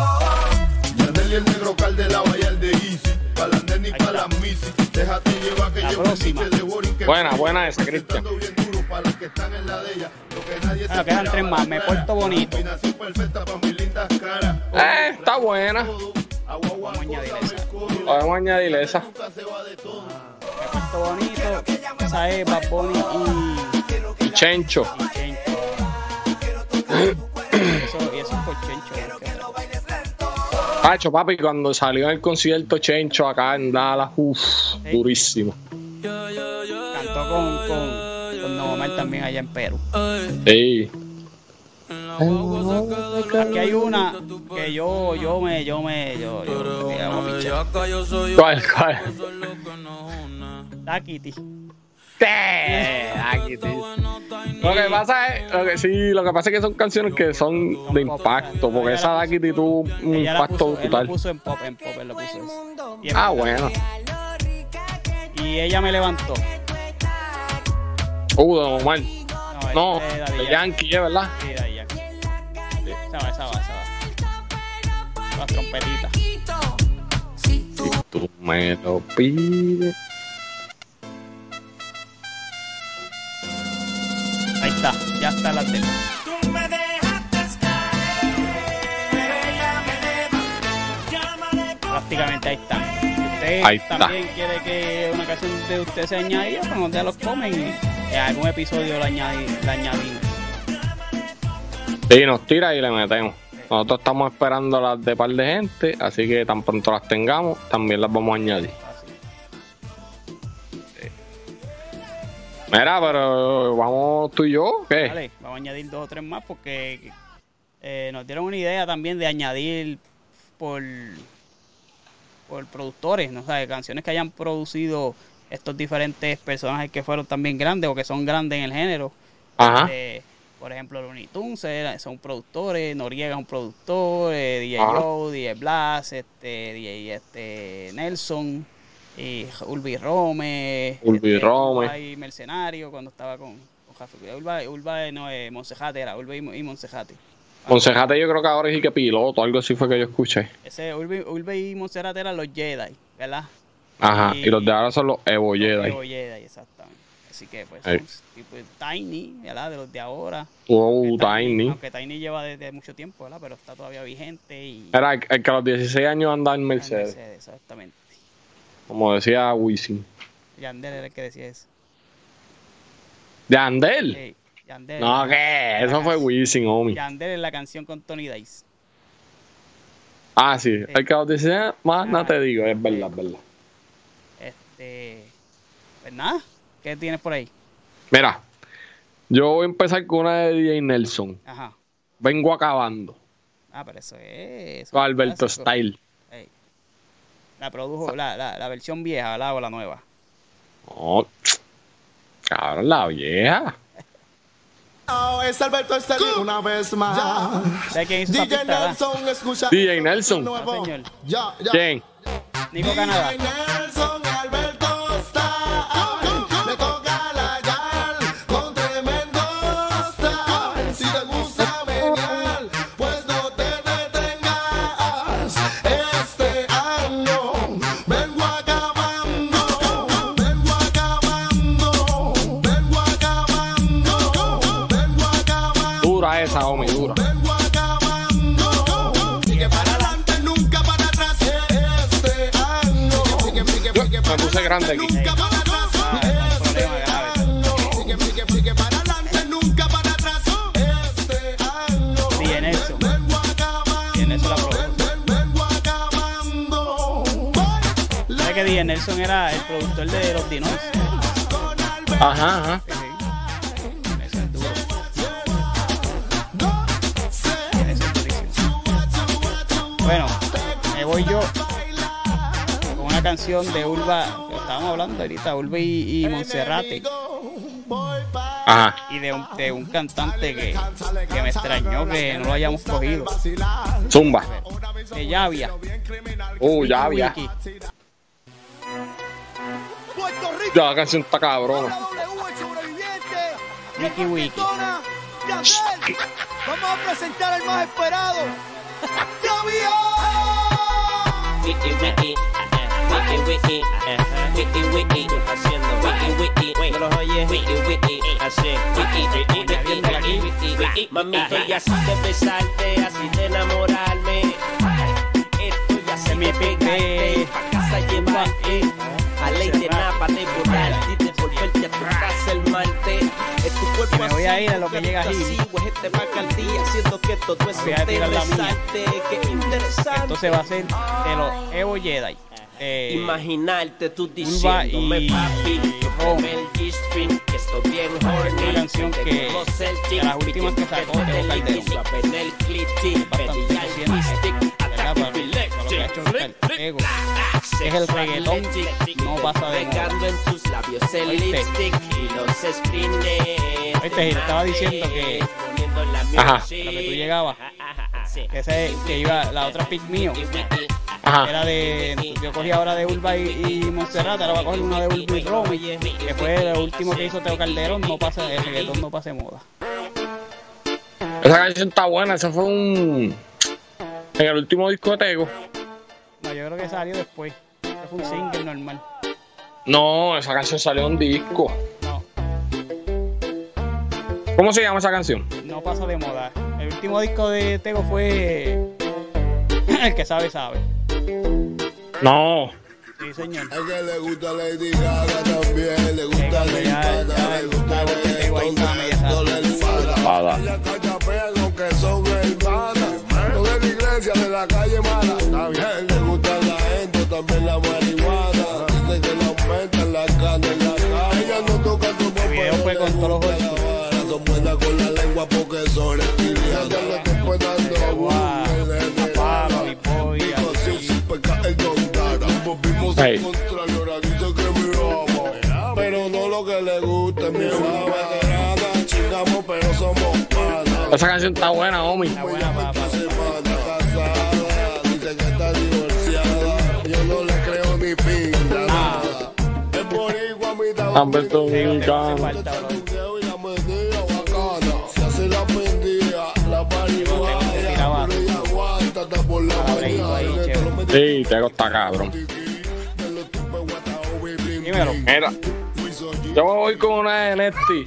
Yandel y el negro cal de la valla el de Easy. Pa' las nenas y pa' las misi. Déjate llevar que La llevo próxima. el de Boris que Buena, me buena esa, Cristian. bien duro pa' las que están en la de ella. Lo que nadie Bueno, quedan tres más. la Me porto bonito. Combinación perfecta pa' mis lindas caras. Eh, está buena. Vamos a añadirle esa. Podemos añadirle esa. bonito. Esa es Bad Bunny y, Y Chencho. y Chencho. Eso, y eso es por Chencho. que. Pacho, papi, cuando salió en el concierto Chencho acá en Dallas, uff, Sí. durísimo. Cantó con, con, con Don Omar también allá en Perú. Sí. Aquí hay una que yo, yo me, yo me, yo, yo, pichar. ¿Cuál, cuál? Takiti. Lo que pasa es, lo que, sí, lo que pasa es que son canciones que son de impacto, porque esa aquí tuvo un impacto puso, él lo brutal. puso en pop, en pop, él lo puso eso. Y, es Ah, bueno. y ella me levantó. Uh, Don Omar. No, No, de Yankee. Yankee, ¿es verdad? Sí. Esa va, esa va, esa va. Las trompetitas. Si tú me lo pides. Ahí está, ya está la tele. Prácticamente ahí está. Si usted Ahí está. también quiere que una canción de usted se añadiga, pues nos dé los comen y en algún episodio la, añadi, la añadimos. Sí, nos tira y le metemos. Nosotros estamos esperando las de par de gente, así que tan pronto las tengamos, también las vamos a añadir. Mira, pero vamos tú y yo, ¿qué? Vale, vamos a añadir dos o tres más porque eh, nos dieron una idea también de añadir por, por productores, ¿no? O sea, canciones que hayan producido estos diferentes personajes que fueron también grandes o que son grandes en el género. Ajá. Este, por ejemplo, Looney Tunes era- son productores, Noriega es un productor, eh, DJ Ajá. Joe, DJ Blas, este, DJ este, Nelson, y Ulvi Rome, Ulvi este, Rome. Y Mercenario cuando estaba con, con. Ulva, Ulva, no, eh, Monsejate era, Ulva y, y Monsejate. Yo creo que ahora sí que piloto, algo así fue que yo escuché. Ese Ulvi, Ulva y Monserrate eran los Jedi, ¿verdad? Ajá. Y- Y los de ahora son los Evo Jedi. Evo Jedi, exactamente. Así que pues son tipo Tiny, ¿verdad? De los de ahora. Oh, Aunque Tiny. Aunque Tiny lleva desde mucho tiempo, ¿verdad? Pero está todavía vigente y... Era el, el que a los 16 años andaba en en Mercedes, Mercedes, exactamente. como decía Wisin. Yandel era el que decía eso. ¿De Andel? Ey, Yandel. No, ¿qué? Eso fue Wisin, homie. Yandel es la canción con Tony Dice. Ah, sí. El que a los 16 años, más no Ah. te digo, es verdad, es verdad. Este... Pues nada, ¿qué tienes por ahí? Mira, yo voy a empezar con una de DJ Nelson. Ajá. Vengo acabando. Ah, pero eso es... eso Alberto clásico. Style. Ey. La produjo, la, la, la versión vieja, ¿verdad? O la nueva. No, cabrón, la vieja. Oh, es Alberto Estelí una vez más. ¿Sabes quién hizo esa DJ pista, verdad? Nelson, escucha. DJ Nelson. Nuevo. Ah, señor. Ya, ya. ¿Quién? Nico Canadá. DJ Nelson, Alberto está. Me puse grande aquí. Nunca para atrás. un problema grave. Sigue, sigue, sigue para adelante, nunca para atrás. Este año. DJ Nelson. Vengo acabando. DJ Nelson la produjo. Ven, vengo acabando. Voy. ¿Sabes que DJ Nelson era el productor de los Dinos? Ajá. Bueno, me voy yo una canción de Ulva, que estábamos hablando ahorita, Ulva y, y Monserrate, Ajá. y de un, de un cantante que, que me extrañó que no lo hayamos cogido, Zumba. de Llavia. Uh, Rico, Ya la canción está sobreviviente. Wiki Wiki. Vamos a presentar al más esperado. ¡Llavia! Wiki wiki, wiki haciendo wiki wiki, no los oyes, wiki wiki, así, wiki wiki, wiki wiki, wiki, mami, estoy así de besarte, así de enamorarme, estoy así de pegarte, pa' casa llevarte, a ley de napa de volarte, de volverte a tu casa el martes, es tu cuerpo así ahí de lo que llega Gil. Este Mac al día, siento que todo es Voy a tirar la mía. interesante, qué interesante. Entonces va a ser de los Evo Jedi. Eh, Imaginarte tú diciéndome y- papi, el que estoy bien horny. Una canción que- de las últimas que sacó Calderón. en el. Que es el reggaetón, no pasa de moda. En tus labios el. Estaba diciendo que- Ajá. Lo que tú llegabas. Que, ese, que iba, la otra pick mío. Ajá. Era de. Yo cogí ahora de Urba y, y Montserrat, ahora voy a coger una de Urba y Romy, que fue el último que hizo Teo Calderón, no pasa, el reggaetón no pase moda. Esa canción está buena, esa fue un. En el último disco de Tego. No, yo creo que salió después. Eso fue un single normal. No, esa canción salió en disco. No, ¿Cómo se llama esa canción? no pasa de moda. El último disco de Tego fue. El que sabe, sabe. No. Sí, señor. Al que le gusta Lady Gaga también, le gusta Lady Gaga, le el gusta nuevo que son hermanas, de la iglesia, de la calle mala. También le gusta la gente, también la marihuana. Dice que le aumentan la cana en la calle. Ella no toca tu El video fue con todos los ocho. Son buenas con la lengua porque son Hey. Pero no lo que le gusta, mi veterana, chingamos, pero somos panas. Esa canción está buena, homie. Está buena pa- pa- Semana casada, dice que está divorciada. Yo no le creo ni pinta nada. Es por ahí, mañana. chévere. Sí, Tego está cabrón. Dímelo. Mira, yo me voy con una de Nesty.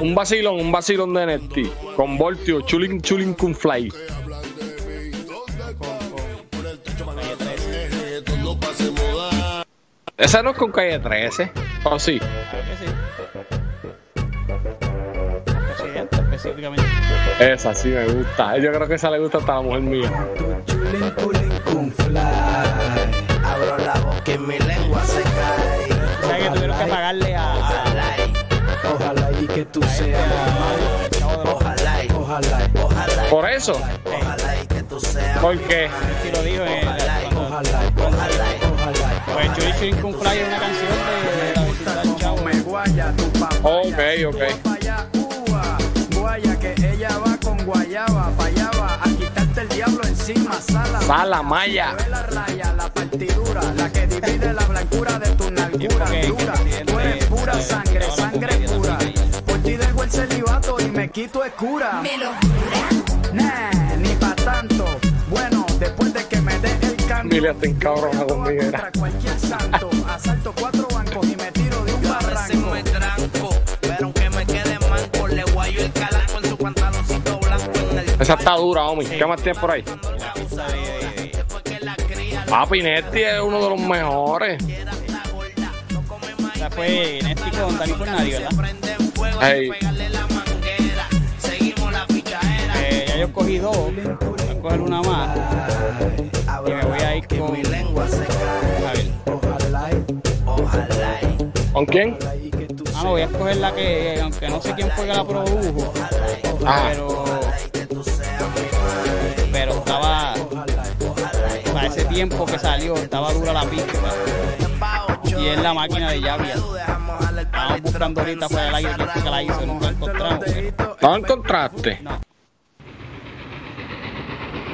Un vacilón, un vacilón de Nesty. Con Voltio, Chulin Chulin Kun Fly. Con, con Calle 13. Esto no pase moda. Esa no es con calle 13. ¿O sí? Creo que sí. Específicamente. Esa sí me gusta. Yo creo que esa le gusta hasta a la mujer mía. Con fly. Por eso. ojalá y que tú seas ¿Por qué? Sí lo dijo en Ojalá, y- cuando- ojalá, y- ojalá, y- ojalá. y- Pues con Fly es una canción de, la visita del chavo. Ok, ok. Pa' allá, ua, guaya, que ella va con guayaba, pa' allá va a quitarte el diablo encima, sala. Sala Maya. Ve la raya, la partidura, la que divide la blancura de tu nalgura porque- que dura. presidente Tú eres de- pura de- sangre, pura. Por ti dejo el celibato y me quito escura. Me lo jura. Nah, ni pa' tanto. Bueno, después de que me dé el cambio. Mira, te encabrona yo voy a conmigo, contra era. cualquier santo. Asalto cuatro bancos y me tiro de un Yo a veces barranco. me tranco, pero aunque me quede manco, le guayo el calaco en su pantaloncito blanco en el Esa está dura, homie. ¿Qué más tienes por ahí? Papi, Nesty es uno de los mejores. esa fue Nesty con Dani Fornari, ¿verdad? prende ya yo cogí dos, voy a coger una más. Y me voy a ir con. Mi lengua se cae. Ojalá ojalá ¿Con quién? Ah, no, voy a escoger la que, aunque no sé quién fue que la produjo, Ah. pero, pero estaba, para ese tiempo que salió, estaba dura la pista. Y es la máquina de Llavia. Estábamos buscando ahorita fuera del aire quién fue que la hizo, nunca la encontramos. ¿No encontraste? no.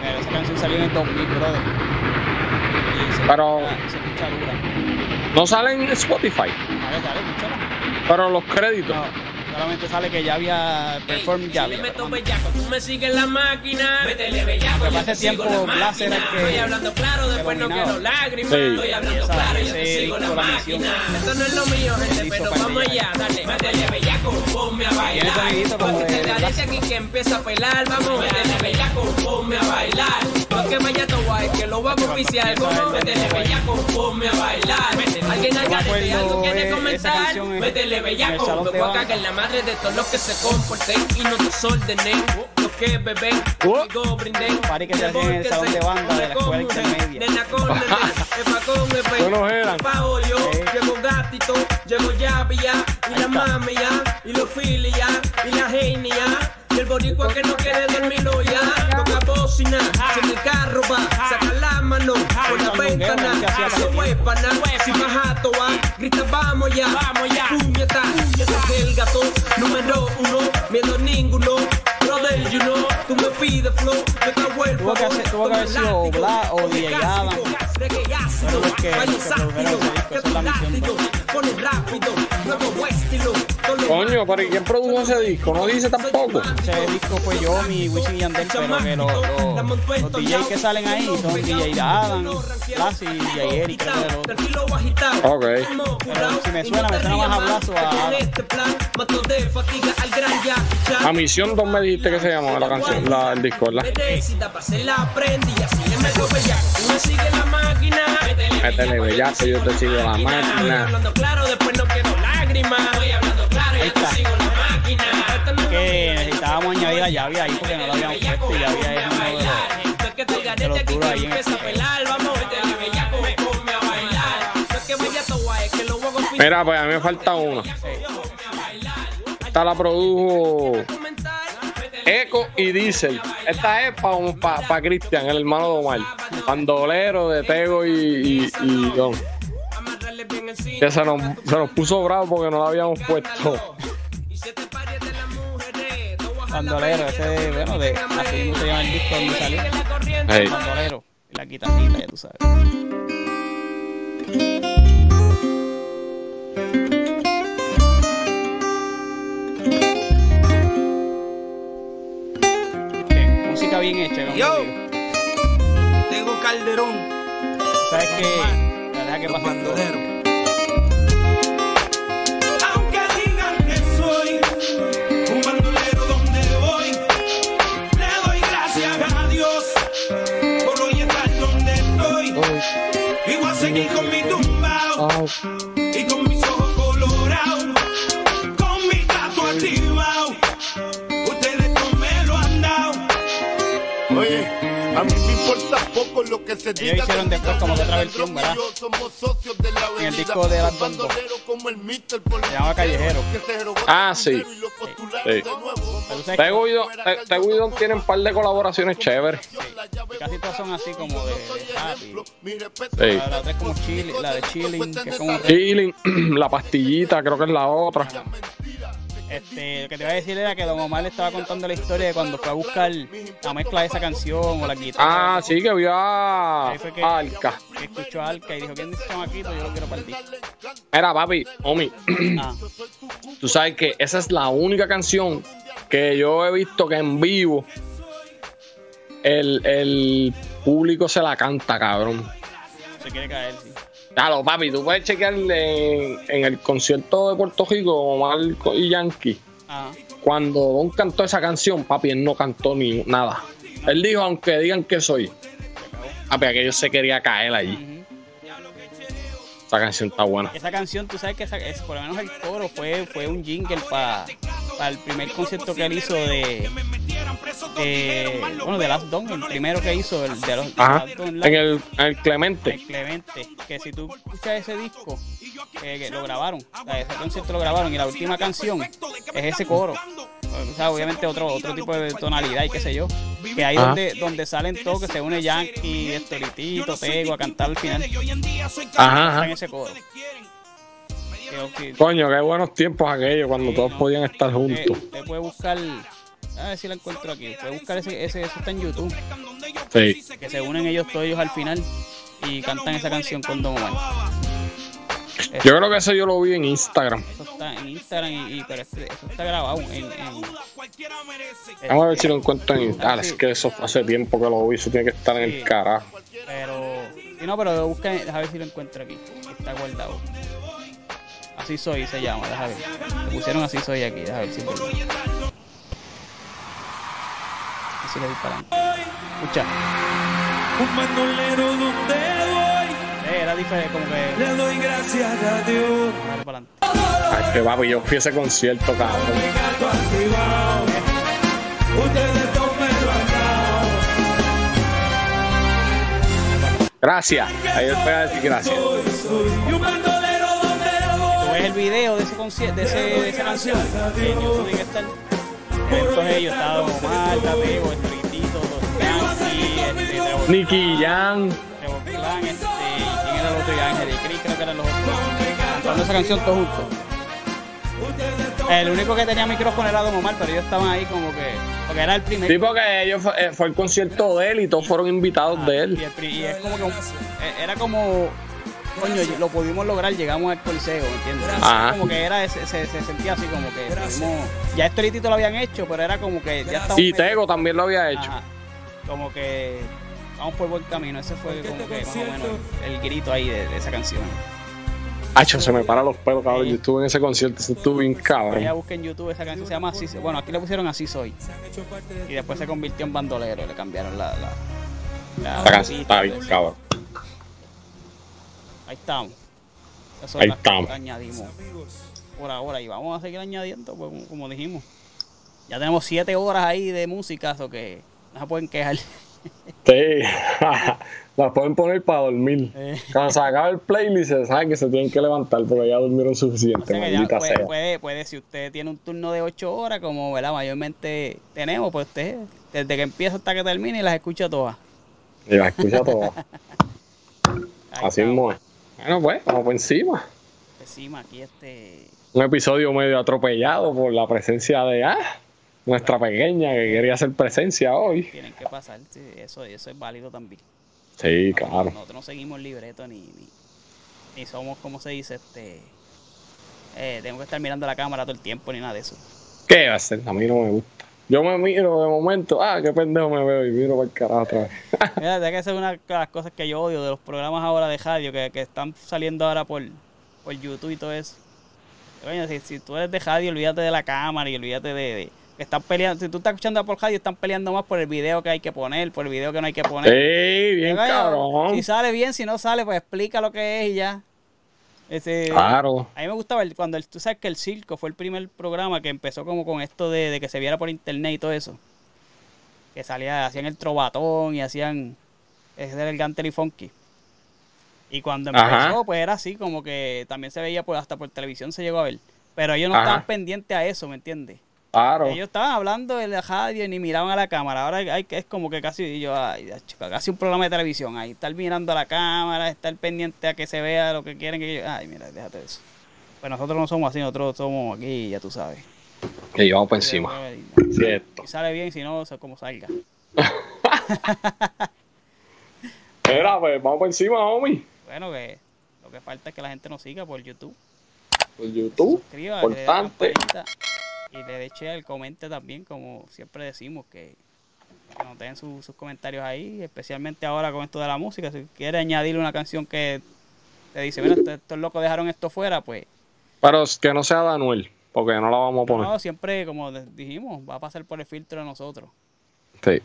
Pero esa canción salió en el 2000, brother. Y se Pero- escucha- se escucha dura. No sale en Spotify. Dale, dale, escúchala. Pero los créditos. No, solamente sale que ya había perform ya había. meto bellaco, tú me sigues en la máquina. Métele bellaco, Porque yo hace te sigo tiempo la Blas era el máquina. que- Estoy hablando claro, que después no quiero lágrimas. Estoy hablando claro, yo te sigo la máquina. Esto no es lo mío, gente, pero vamos allá, dale. Métele bellaco, ponme a bailar. Porque de- te parece aquí que empieza a pelar, vamos. Métele bellaco, ponme a bailar. Porque vaya tu guay, que lo vamos a oficiar. Como métele bellaco, ponme a bailar. Alguien al garete, algo quiere comentar. en- Métele bellaco, me voy a cagar en la madre de todos los que se comporten y no desordenen. Los que beben, Oh. conmigo brinden. Party que se en el salón de banda de la escuela intermedia. Nena con nene, epa con yo, llego gatito, llego llavi ya, y la mami ya, y los filis ya, y la genia. Y el boricua que no quiere dormirlo ya, toca bocina, si en el carro va, saca la mano, por la ventana, se huépana, si bajato va, grita vamos ya, vamos ya, puñeta, número uno, miedo ninguno, brother, you know, tú me pides flow, yo te el Tuvo que hacer- tuvo que haber sido Bla o DJ Adam. Los que- que es la misión, Pone rápido, nuevo estilo. Coño, pero ¿y quién produjo ese disco? No dice tampoco. Ese disco fue yo, mi Wisin y Yandel, pero que los, los, los DJs que salen ahí son DJ Adam, Lassie y DJ Eric, creo. Ok. Pero si me suena, me suena más a Blazo a- este. A Misión 2 me dijiste que se llamaba la canción, la, el disco, ¿verdad? Necesita para hacer la prenda y así le meto bellaco. Métele yo te sigo la máquina. hablando claro, después no quiero lágrimas. Te está. la Que necesitábamos añadir la llave ahí porque no la habíamos puesto y llave es uno de los... De los duros ahí en el Mira, pues a mí me falta una. Esta la produjo Eco y Diesel. Esta es para pa, Cristian, el hermano de Omar. Bandolero de Tego y, y, y John. Que se nos, se nos puso bravo porque no la habíamos puesto. Bandolero, ese de, bueno, de, así mismo se llama el disco donde salió. en la corriente. Hey. Bandolero, y la guitarrita, ya tú sabes. Música bien hecha, como Yo. Tengo Calderón, ¿Sabes qué? La deja que todo. 啊 importa poco lo que se diga. hicieron de después como que otra versión, ¿verdad? somos socios de la En el disco de las por Se llama Callejero. Ah, sí. Sí. sabes Tego y Don, tienen un par de colaboraciones chéveres. que casi todas son así como de, de rap y- Mi respeto Sí. La, la otra es como chili, la de chilling, que es como Chilling, la pastillita, creo que es la otra. Este, lo que te iba a decir era que Don Omar le estaba contando la historia de cuando fue a buscar la mezcla de esa canción o la guitarra. Ah, sí, que vio a que, Alca. que escuchó a Alca y dijo, ¿quién dice chamaquito? Yo lo quiero para ti. Era papi, Omi. Ah, Tú sabes que esa es la única canción que yo he visto que en vivo el, el público se la canta, cabrón. se quiere caer, sí. Claro, papi, tú puedes chequear en, en el concierto de Puerto Rico, Omar y Yankee. Ah, Cuando Don cantó esa canción, papi, él no cantó ni nada. Él dijo, aunque digan que soy. Papi, aquello se quería caer allí. Esa canción está buena. Esa canción, tú sabes que esa, es, por lo menos el coro fue, fue un jingle para el primer concierto que él hizo de, de bueno, de Last Don, el primero que hizo, el de los Ajá. En el, el Clemente. El Clemente, que si tú escuchas ese disco, que, que lo grabaron, o sea, ese concierto lo grabaron y la última canción es ese coro. O sea, obviamente otro, otro tipo de tonalidad y qué sé yo. Que ahí Ajá. donde, donde salen todos, que se une Yankee, Estelitito, Tego a cantar al final. Ajá, Está ajá. en ese coro. Que, Coño, qué buenos tiempos aquellos cuando Sí, todos no. podían estar juntos. usted puede buscar, a ver si la encuentro aquí, puede buscar ese, ese, eso está en YouTube, Sí. que se unen ellos todos ellos al final y cantan esa canción con Don Omar. Yo creo que eso yo lo vi en Instagram. Eso está en Instagram y, y- pero este- eso está grabado en, en Vamos a ver si lo encuentro en Instagram. Es que eso hace tiempo que lo vi. Eso tiene que estar en Sí. el carajo. pero si no, pero busca, a ver si lo encuentro aquí, está guardado. Así soy se llama, déjame ver. Le pusieron así soy aquí, déjame ver si es verdad. Así le disparan. Escucha, Un bandolero donde voy, eh, era diferente, como que le doy gracias a Dios. Dale para adelante. Que papi, yo fui a ese concierto, cabrón. Gracias. Ahí te voy a decir gracias. Soy, soy y un bandolero donde voy. Tú ves el video de ese concierto, de, ese, de esa canción, en YouTube que estar. Estos ellos, está Está Bebo, Estritito, Los Yankee, este, Trevor Nicky Jan. Trevor Clan, este, y ¿quién era el otro? Y Ángel y Chris, creo que eran los otros. Cantando esa canción todos juntos. El único que tenía micrófono era Don Omar, pero ellos estaban ahí como que. Porque era el primer. Sí, porque ellos fue, eh, fue el concierto de él y todos fueron invitados de Y, él. el pri- y es como que un- eh, era como coño lo pudimos lograr llegamos al coliseo ¿me entiendes? Ajá. como que era ese- se, se sentía así como que pudimos- ya esto ahorita lo habían hecho pero era como que ya estamos Y Tego también lo había hecho. Ajá. como que vamos por buen camino ese fue como que más o menos el, grito ahí de, de esa canción Hacho, se me paran los pelos, cabrón. Yo estuve en ese concierto, eso estuvo bien cabrón. busquen en YouTube esa canción se llama así bueno aquí le pusieron así soy y después se convirtió en bandolero le cambiaron la la, la La canción está bien cabrón. Ahí estamos. Eso Ahí es estamos. que añadimos por ahora y vamos a seguir añadiendo, pues, como, como dijimos. Ya tenemos siete horas ahí de música, o que no se pueden quejar. Sí. Las pueden poner para dormir. Eh. Cuando se acaba el playlist, se saben que se tienen que levantar porque ya durmieron O suficiente, sea ya maldita puede, sea. puede, puede, si usted tiene un turno de ocho horas, como ¿verdad? mayormente tenemos, pues usted, desde que empieza hasta que termine, las escucha todas. Y las escucha todas. Así mismo es. Bueno, pues, vamos por encima. Encima aquí este. Un episodio medio atropellado por la presencia de ah, nuestra pequeña que quería hacer presencia hoy. Tienen que pasar, sí, eso, eso es válido también. Sí, claro. Nosotros no seguimos libreto ni, ni, ni somos, como se dice, este. Eh, tengo que estar mirando la cámara todo el tiempo ni nada de eso. ¿Qué va a hacer? A mí no me gusta. Yo me miro de momento, ah, qué pendejo me veo y miro para el carajo. Mira, de que esa es una de las cosas que yo odio de los programas ahora de radio que, que están saliendo ahora por, por YouTube y todo eso. Coño, si, si tú eres de radio, olvídate de la cámara y olvídate de, de- que están peleando. Si tú estás escuchando por radio, están peleando más por el video que hay que poner, por el video que no hay que poner. Sí, bien cabrón. Si sale bien, si no sale, pues explica lo que es y ya. Ese, Claro. A mí me gustaba el- cuando el, tú sabes que el circo fue el primer programa que empezó como con esto de, de que se viera por internet y todo eso. Que salía, hacían el trovatón y hacían ese era el Gantel y Funky. Y cuando empezó, Ajá. pues era así, como que también se veía pues hasta por televisión se llegó a ver. Pero ellos no Ajá. estaban pendientes a eso, ¿me entiendes? Claro. Ellos estaban hablando de la radio y ni miraban a la cámara. Ahora hay, que es como que casi yo, ay, chico, casi un programa de televisión. Ahí estar mirando a la cámara, estar pendiente a que se vea lo que quieren que yo. Ay, mira, déjate de eso. Pues nosotros no somos así, nosotros somos aquí, ya tú sabes. Y vamos por encima. Cierto. Si sale bien, si no, o sea, como salga. Mira, pues vamos por encima, homie. Bueno, que lo que falta es que la gente nos siga por YouTube. Por YouTube. suscriba, que le dé Importante. Y le dé share, comente también, como siempre decimos, que, que nos den su- sus comentarios ahí, especialmente ahora con esto de la música. Si quiere añadirle una canción que te dice, mira, estos, locos dejaron esto fuera, pues Pero que no sea de Anuel, porque no la vamos a poner. no, siempre, como dijimos, va a pasar por el filtro de nosotros. Sí.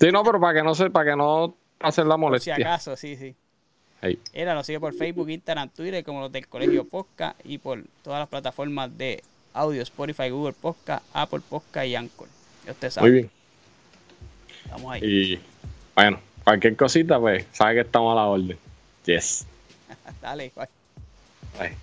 Sí, no, pero para que no se, para que no pasen la Por si molestia. acaso, sí, sí. Ahí. Era, nos sigue por Facebook, Instagram, Twitter, como los del Colegio Podcast y por todas las plataformas de Audio, Spotify, Google Podcast, Apple Podcast y Anchor. Ya usted sabe. Muy bien. Estamos ahí. Y bueno, cualquier cosita, pues, sabe que estamos a la orden. Yes. Dale, bye. Bye.